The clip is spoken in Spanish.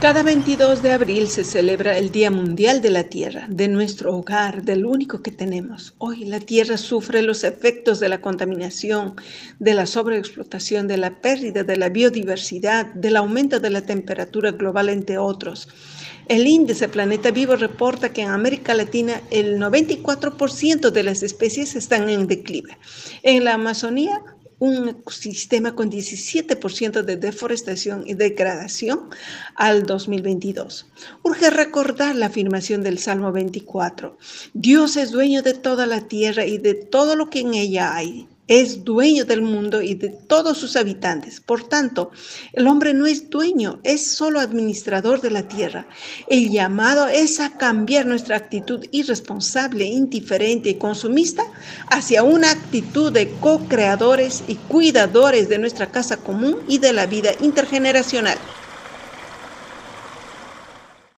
Cada 22 de abril se celebra el Día Mundial de la Tierra, de nuestro hogar, del único que tenemos. Hoy la Tierra sufre los efectos de la contaminación, de la sobreexplotación, de la pérdida de la biodiversidad, del aumento de la temperatura global, entre otros. El índice Planeta Vivo reporta que en América Latina el 94% de las especies están en declive. En la Amazonía, un ecosistema con 17% de deforestación y degradación al 2022. Urge recordar la afirmación del Salmo 24. Dios es dueño de toda la tierra y de todo lo que en ella hay es dueño del mundo y de todos sus habitantes. Por tanto, el hombre no es dueño, es solo administrador de la tierra. El llamado es a cambiar nuestra actitud irresponsable, indiferente y consumista hacia una actitud de co-creadores y cuidadores de nuestra casa común y de la vida intergeneracional.